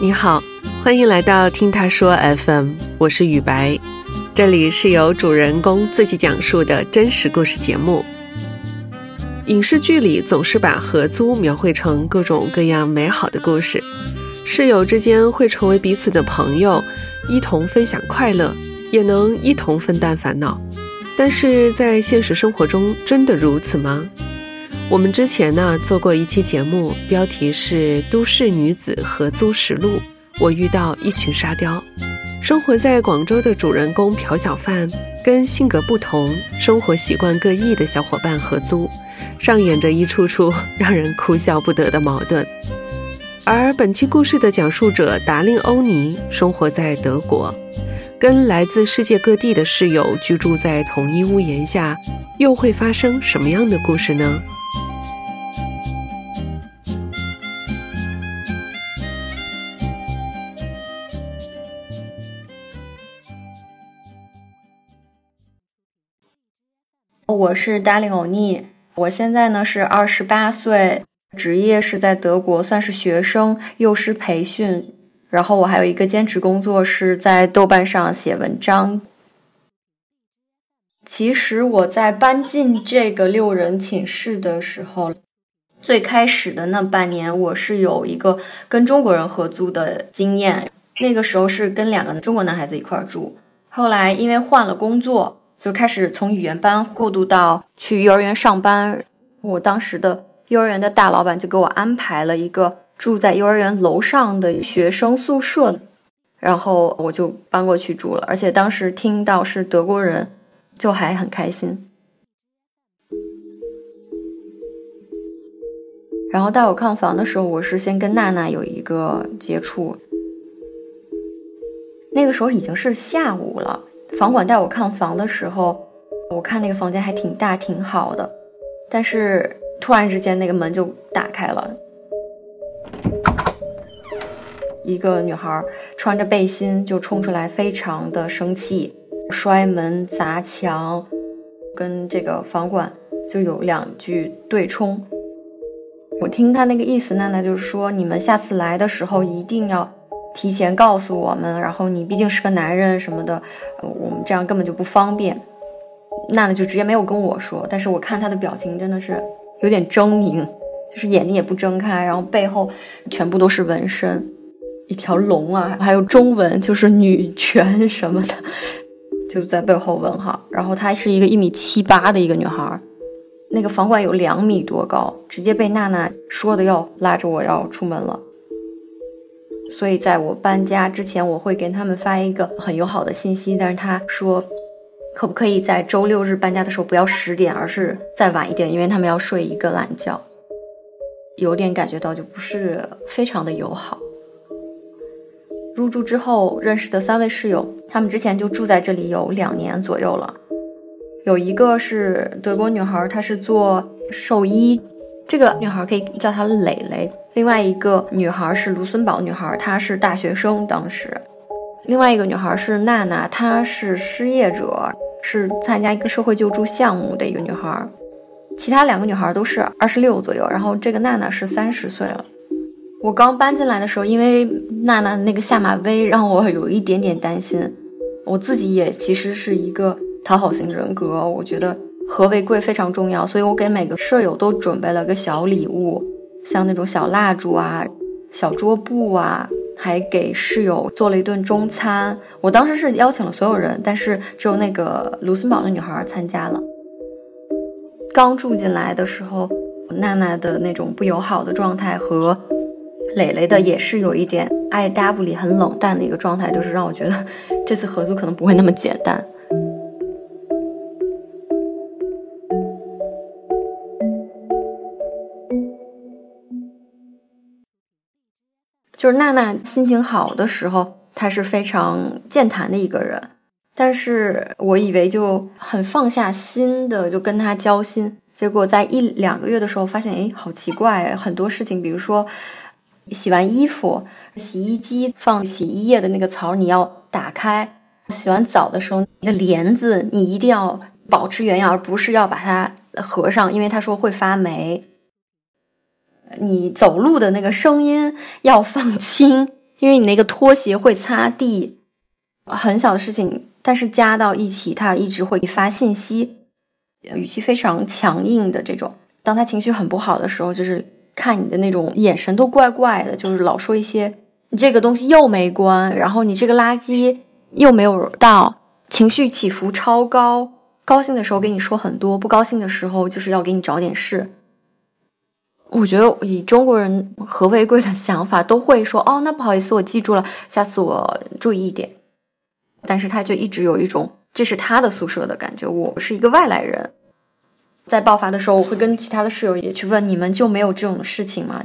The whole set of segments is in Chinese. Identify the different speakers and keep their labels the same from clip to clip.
Speaker 1: 你好，欢迎来到听他说 FM，我是雨白，这里是由主人公自己讲述的真实故事节目。影视剧里总是把合租描绘成各种各样美好的故事，室友之间会成为彼此的朋友，一同分享快乐，也能一同分担烦恼。但是在现实生活中，真的如此吗？我们之前呢做过一期节目，标题是《都市女子合租实录》。我遇到一群沙雕，生活在广州的主人公朴小范，跟性格不同、生活习惯各异的小伙伴合租，上演着一出出让人哭笑不得的矛盾。而本期故事的讲述者达令欧尼，生活在德国，跟来自世界各地的室友居住在同一屋檐下，又会发生什么样的故事呢？
Speaker 2: 我是达令欧尼，我现在呢是二十八岁，职业是在德国，算是学生，幼师培训。然后我还有一个兼职工作，是在豆瓣上写文章。其实我在搬进这个六人寝室的时候，最开始的那半年，我是有一个跟中国人合租的经验。那个时候是跟两个中国男孩子一块住，后来因为换了工作。就开始从语言班过渡到去幼儿园上班。我当时的幼儿园的大老板就给我安排了一个住在幼儿园楼上的学生宿舍，然后我就搬过去住了。而且当时听到是德国人，就还很开心。然后带我看房的时候，我是先跟娜娜有一个接触。那个时候已经是下午了。房管带我看房的时候，我看那个房间还挺大，挺好的。但是突然之间，那个门就打开了，一个女孩穿着背心就冲出来，非常的生气，摔门砸墙，跟这个房管就有两句对冲。我听他那个意思，娜娜就是说，你们下次来的时候一定要。提前告诉我们，然后你毕竟是个男人什么的，我们这样根本就不方便。娜娜就直接没有跟我说，但是我看她的表情真的是有点狰狞，就是眼睛也不睁开，然后背后全部都是纹身，一条龙啊，还有中文就是女权什么的，就在背后问号。然后她是一个一米七八的一个女孩，那个房管有两米多高，直接被娜娜说的要拉着我要出门了。所以，在我搬家之前，我会给他们发一个很友好的信息。但是他说，可不可以在周六日搬家的时候不要十点，而是再晚一点，因为他们要睡一个懒觉。有点感觉到就不是非常的友好。入住之后认识的三位室友，他们之前就住在这里有两年左右了。有一个是德国女孩，她是做兽医。这个女孩可以叫她蕾蕾。另外一个女孩是卢森堡女孩，她是大学生。当时，另外一个女孩是娜娜，她是失业者，是参加一个社会救助项目的一个女孩。其他两个女孩都是二十六左右，然后这个娜娜是三十岁了。我刚搬进来的时候，因为娜娜那个下马威让我有一点点担心。我自己也其实是一个讨好型人格，我觉得。和为贵非常重要，所以我给每个舍友都准备了个小礼物，像那种小蜡烛啊、小桌布啊，还给室友做了一顿中餐。我当时是邀请了所有人，但是只有那个卢森堡的女孩参加了。刚住进来的时候，娜娜的那种不友好的状态和蕾蕾的也是有一点爱搭不理、很冷淡的一个状态，就是让我觉得这次合租可能不会那么简单。就是娜娜心情好的时候，她是非常健谈的一个人，但是我以为就很放下心的就跟她交心，结果在一两个月的时候发现，哎，好奇怪，很多事情，比如说洗完衣服，洗衣机放洗衣液的那个槽你要打开，洗完澡的时候那个帘子你一定要保持原样，而不是要把它合上，因为他说会发霉。你走路的那个声音要放轻，因为你那个拖鞋会擦地，很小的事情，但是加到一起，他一直会发信息，语气非常强硬的这种。当他情绪很不好的时候，就是看你的那种眼神都怪怪的，就是老说一些你这个东西又没关，然后你这个垃圾又没有倒，情绪起伏超高。高兴的时候跟你说很多，不高兴的时候就是要给你找点事。我觉得以中国人和为贵的想法，都会说哦，那不好意思，我记住了，下次我注意一点。但是他就一直有一种这是他的宿舍的感觉，我是一个外来人。在爆发的时候，我会跟其他的室友也去问，你们就没有这种事情吗？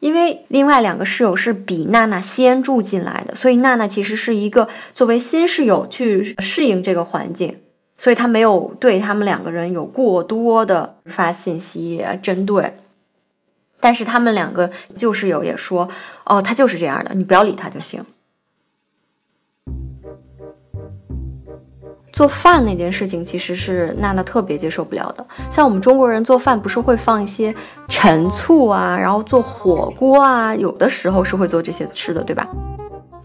Speaker 2: 因为另外两个室友是比娜娜先住进来的，所以娜娜其实是一个作为新室友去适应这个环境。所以她没有对他们两个人有过多的发信息针对，但是他们两个旧室友也说：“哦，他就是这样的，你不要理他就行。”做饭那件事情其实是娜娜特别接受不了的。像我们中国人做饭不是会放一些陈醋啊，然后做火锅啊，有的时候是会做这些吃的，对吧？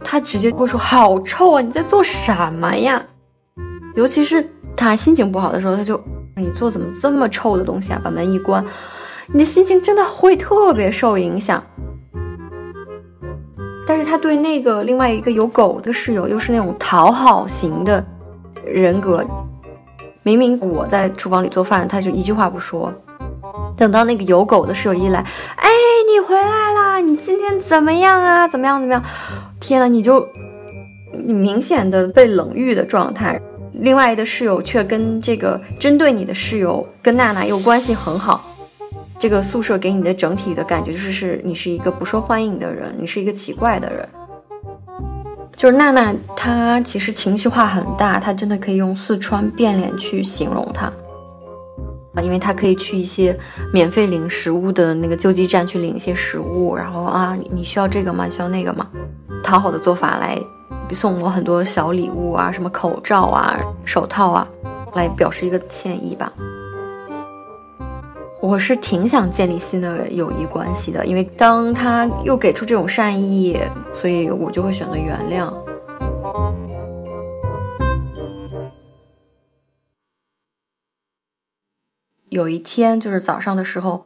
Speaker 2: 他直接会说：“好臭啊！你在做什么呀？”尤其是。他心情不好的时候，他就你做怎么这么臭的东西啊？把门一关，你的心情真的会特别受影响。但是他对那个另外一个有狗的室友又是那种讨好型的人格，明明我在厨房里做饭，他就一句话不说。等到那个有狗的室友一来，哎，你回来啦！你今天怎么样啊？怎么样？怎么样？天呐，你就你明显的被冷遇的状态。另外的室友却跟这个针对你的室友跟娜娜又关系很好，这个宿舍给你的整体的感觉就是是你是一个不受欢迎的人，你是一个奇怪的人。就是娜娜她其实情绪化很大，她真的可以用四川变脸去形容她啊，因为她可以去一些免费领食物的那个救济站去领一些食物，然后啊你需要这个吗？需要那个吗？讨好的做法来。送我很多小礼物啊，什么口罩啊、手套啊，来表示一个歉意吧。我是挺想建立新的友谊关系的，因为当他又给出这种善意，所以我就会选择原谅。有一天，就是早上的时候，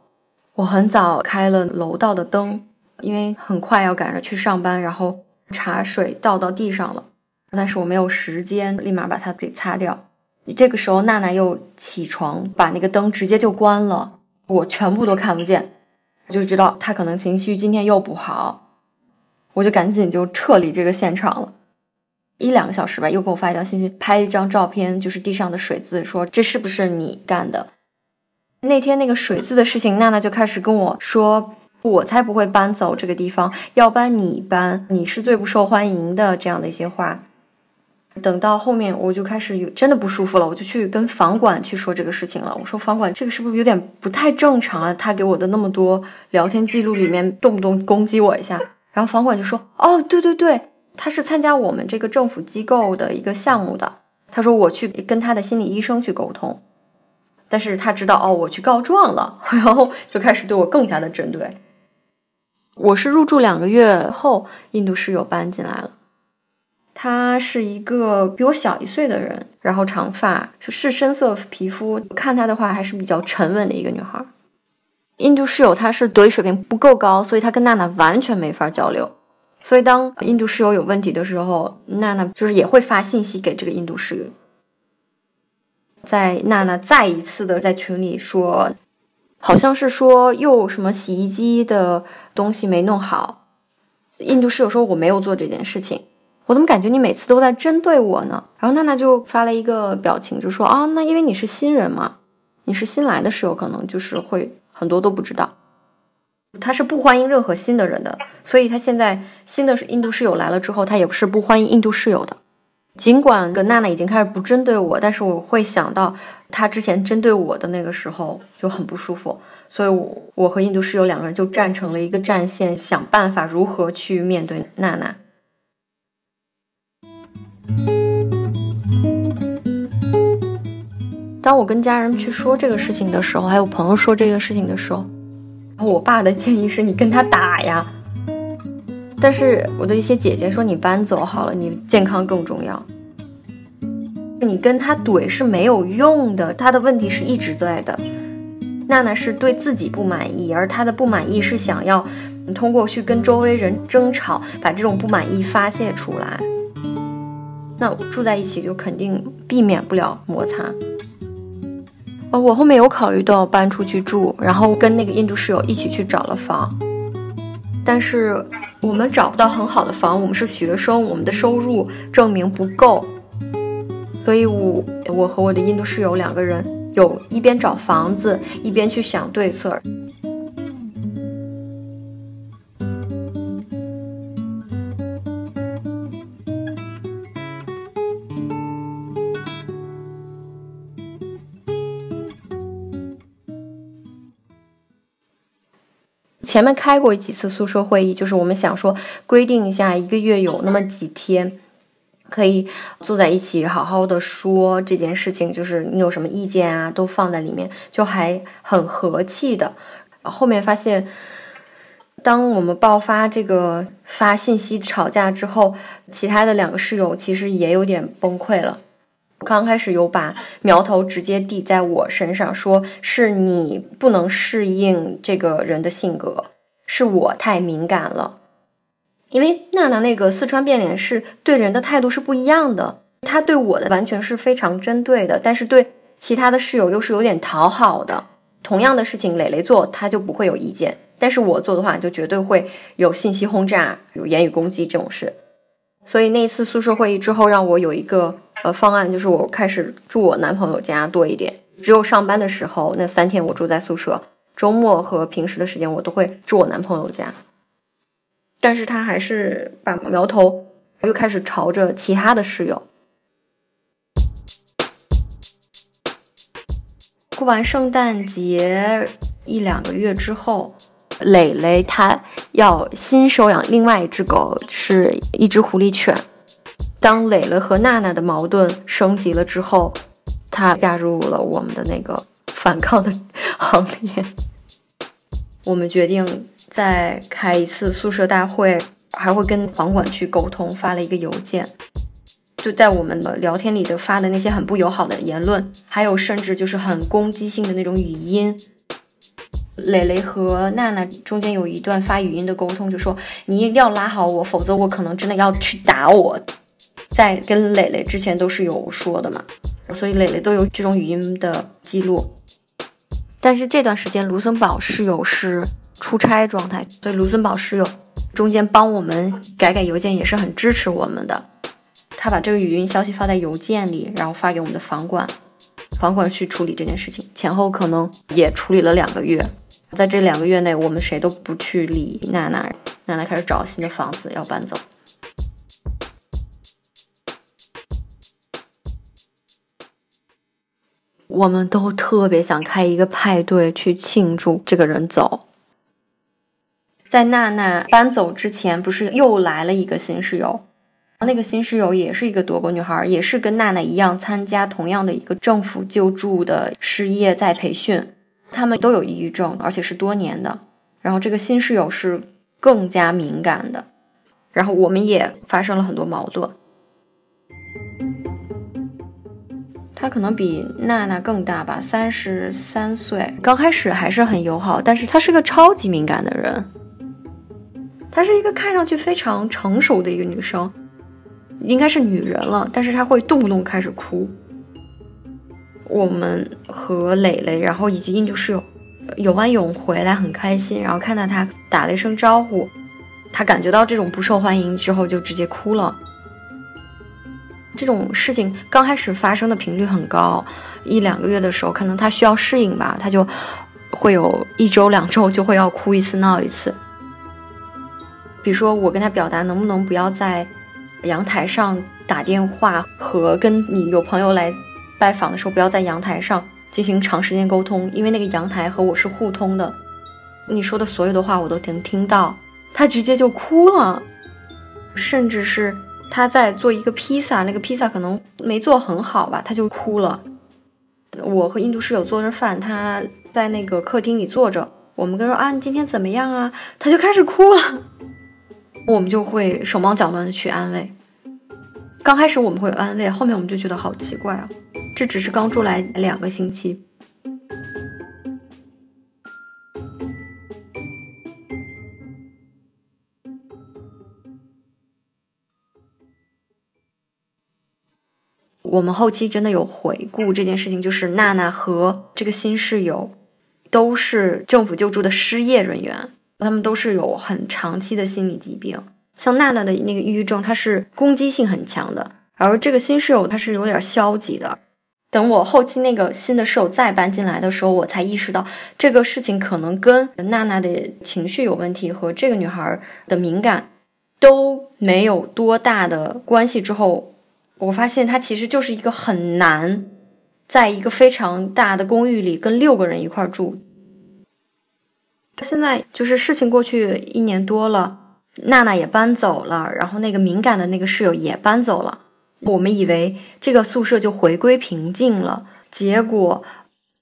Speaker 2: 我很早开了楼道的灯，因为很快要赶着去上班，然后。茶水倒到地上了，但是我没有时间立马把它给擦掉。这个时候，娜娜又起床，把那个灯直接就关了，我全部都看不见，就知道他可能情绪今天又不好，我就赶紧就撤离这个现场了。一两个小时吧，又给我发一条信息，拍一张照片，就是地上的水渍，说这是不是你干的？那天那个水渍的事情，娜娜就开始跟我说。我才不会搬走这个地方，要搬你搬，你是最不受欢迎的。这样的一些话，等到后面我就开始有真的不舒服了，我就去跟房管去说这个事情了。我说房管，这个是不是有点不太正常啊？他给我的那么多聊天记录里面，动不动攻击我一下。然后房管就说：“哦，对对对，他是参加我们这个政府机构的一个项目的。”他说我去跟他的心理医生去沟通，但是他知道哦，我去告状了，然后就开始对我更加的针对。我是入住两个月后，印度室友搬进来了。她是一个比我小一岁的人，然后长发，是深色皮肤。我看她的话，还是比较沉稳的一个女孩。印度室友她是德语水平不够高，所以她跟娜娜完全没法交流。所以当印度室友有问题的时候，娜娜就是也会发信息给这个印度室友。在娜娜再一次的在群里说。好像是说又什么洗衣机的东西没弄好，印度室友说我没有做这件事情，我怎么感觉你每次都在针对我呢？然后娜娜就发了一个表情，就说啊，那因为你是新人嘛，你是新来的室友，可能就是会很多都不知道，他是不欢迎任何新的人的，所以他现在新的印度室友来了之后，他也不是不欢迎印度室友的。尽管跟娜娜已经开始不针对我，但是我会想到他之前针对我的那个时候就很不舒服，所以，我我和印度室友两个人就站成了一个战线，想办法如何去面对娜娜。当我跟家人去说这个事情的时候，还有朋友说这个事情的时候，然后我爸的建议是你跟他打呀。但是我的一些姐姐说你搬走好了，你健康更重要。你跟他怼是没有用的，他的问题是一直在的。娜娜是对自己不满意，而她的不满意是想要你通过去跟周围人争吵，把这种不满意发泄出来。那住在一起就肯定避免不了摩擦。哦，我后面有考虑到搬出去住，然后跟那个印度室友一起去找了房，但是我们找不到很好的房，我们是学生，我们的收入证明不够。所以，我我和我的印度室友两个人有一边找房子，一边去想对策。前面开过几次宿舍会议，就是我们想说规定一下，一个月有那么几天。可以坐在一起好好的说这件事情，就是你有什么意见啊，都放在里面，就还很和气的。后面发现，当我们爆发这个发信息吵架之后，其他的两个室友其实也有点崩溃了。刚开始有把苗头直接抵在我身上，说是你不能适应这个人的性格，是我太敏感了。因为娜娜那个四川变脸是对人的态度是不一样的，她对我的完全是非常针对的，但是对其他的室友又是有点讨好的。同样的事情，磊磊做他就不会有意见，但是我做的话就绝对会有信息轰炸、有言语攻击这种事。所以那次宿舍会议之后，让我有一个呃方案，就是我开始住我男朋友家多一点，只有上班的时候那三天我住在宿舍，周末和平时的时间我都会住我男朋友家。但是他还是把苗头又开始朝着其他的室友。过完圣诞节一两个月之后，磊磊他要新收养另外一只狗，是一只狐狸犬。当磊磊和娜娜的矛盾升级了之后，他加入了我们的那个反抗的行列。我们决定。再开一次宿舍大会，还会跟房管去沟通，发了一个邮件，就在我们的聊天里的发的那些很不友好的言论，还有甚至就是很攻击性的那种语音。磊磊和娜娜中间有一段发语音的沟通，就说你一定要拉好我，否则我可能真的要去打我。在跟磊磊之前都是有说的嘛，所以磊磊都有这种语音的记录。但是这段时间卢森堡室友是。出差状态，所以卢森堡室友中间帮我们改改邮件也是很支持我们的。他把这个语音消息发在邮件里，然后发给我们的房管，房管去处理这件事情，前后可能也处理了两个月。在这两个月内，我们谁都不去理娜娜，娜娜开始找新的房子要搬走。我们都特别想开一个派对去庆祝这个人走。在娜娜搬走之前，不是又来了一个新室友？那个新室友也是一个德国女孩，也是跟娜娜一样参加同样的一个政府救助的失业再培训。他们都有抑郁症，而且是多年的。然后这个新室友是更加敏感的。然后我们也发生了很多矛盾。他可能比娜娜更大吧，三十三岁。刚开始还是很友好，但是他是个超级敏感的人。她是一个看上去非常成熟的一个女生，应该是女人了，但是她会动不动开始哭。我们和磊磊，然后以及印度室友游完泳回来很开心，然后看到她打了一声招呼，她感觉到这种不受欢迎之后就直接哭了。这种事情刚开始发生的频率很高，一两个月的时候，可能他需要适应吧，他就会有一周两周就会要哭一次闹一次。比如说，我跟他表达能不能不要在阳台上打电话，和跟你有朋友来拜访的时候不要在阳台上进行长时间沟通，因为那个阳台和我是互通的。你说的所有的话我都能听到，他直接就哭了，甚至是他在做一个披萨，那个披萨可能没做很好吧，他就哭了。我和印度室友做着饭，他在那个客厅里坐着，我们跟说啊，你今天怎么样啊？他就开始哭了。我们就会手忙脚乱的去安慰。刚开始我们会安慰，后面我们就觉得好奇怪啊，这只是刚住来两个星期。我们后期真的有回顾这件事情，就是娜娜和这个新室友都是政府救助的失业人员，他们都是有很长期的心理疾病。像娜娜的那个抑郁症，它是攻击性很强的，而这个新室友他是有点消极的。等我后期那个新的室友再搬进来的时候，我才意识到这个事情可能跟娜娜的情绪有问题和这个女孩的敏感都没有多大的关系。之后。我发现他其实就是一个很难，在一个非常大的公寓里跟六个人一块住。现在就是事情过去一年多了，娜娜也搬走了，然后那个敏感的那个室友也搬走了。我们以为这个宿舍就回归平静了，结果，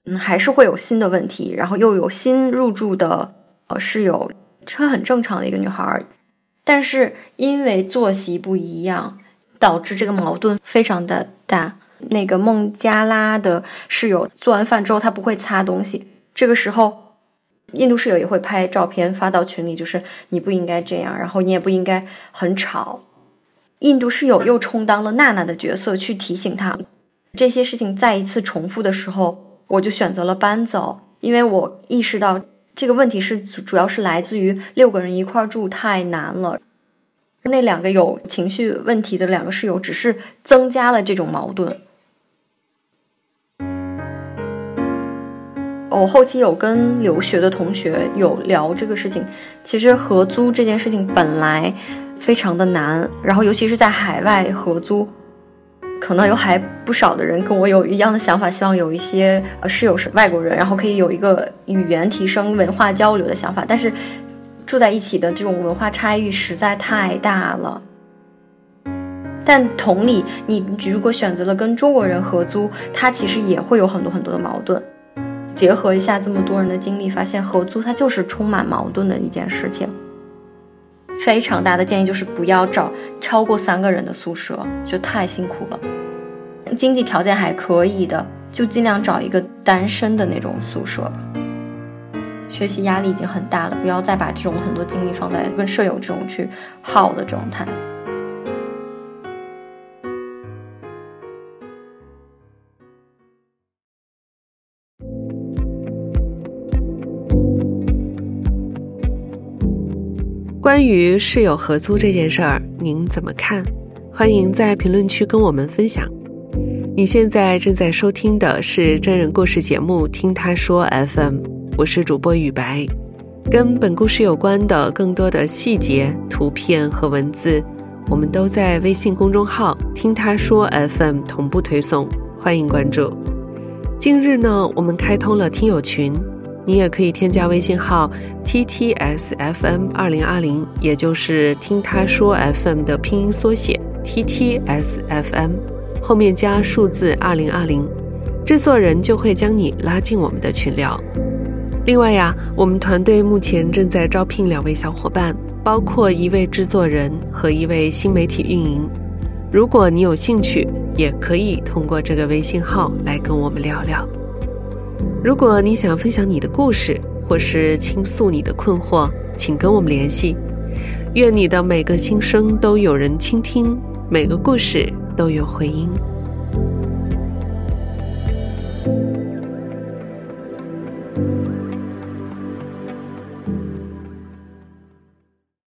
Speaker 2: 嗯，还是会有新的问题，然后又有新入住的呃室友，这很正常的一个女孩，但是因为作息不一样。导致这个矛盾非常的大。那个孟加拉的室友做完饭之后，他不会擦东西。这个时候，印度室友也会拍照片发到群里，就是你不应该这样，然后你也不应该很吵。印度室友又充当了娜娜的角色，去提醒他。这些事情再一次重复的时候，我就选择了搬走，因为我意识到这个问题是主要是来自于六个人一块住太难了。那两个有情绪问题的两个室友，只是增加了这种矛盾。我后期有跟留学的同学有聊这个事情，其实合租这件事情本来非常的难，然后尤其是在海外合租，可能有还不少的人跟我有一样的想法，希望有一些呃室友是外国人，然后可以有一个语言提升、文化交流的想法，但是。住在一起的这种文化差异实在太大了，但同理，你如果选择了跟中国人合租，他其实也会有很多很多的矛盾。结合一下这么多人的经历，发现合租它就是充满矛盾的一件事情。非常大的建议就是不要找超过三个人的宿舍，就太辛苦了。经济条件还可以的，就尽量找一个单身的那种宿舍。学习压力已经很大了，不要再把这种很多精力放在跟舍友这种去耗的状态。
Speaker 1: 关于室友合租这件事儿，您怎么看？欢迎在评论区跟我们分享。你现在正在收听的是真人故事节目《听他说 FM》。我是主播雨白，跟本故事有关的更多的细节、图片和文字，我们都在微信公众号“听他说 FM” 同步推送，欢迎关注。近日呢，我们开通了听友群，你也可以添加微信号 “ttsfm 二零二零”，也就是“听他说 FM” 的拼音缩写 “ttsfm”，后面加数字二零二零，制作人就会将你拉进我们的群聊。另外呀，我们团队目前正在招聘两位小伙伴，包括一位制作人和一位新媒体运营。如果你有兴趣，也可以通过这个微信号来跟我们聊聊。如果你想分享你的故事，或是倾诉你的困惑，请跟我们联系。愿你的每个心声都有人倾听，每个故事都有回音。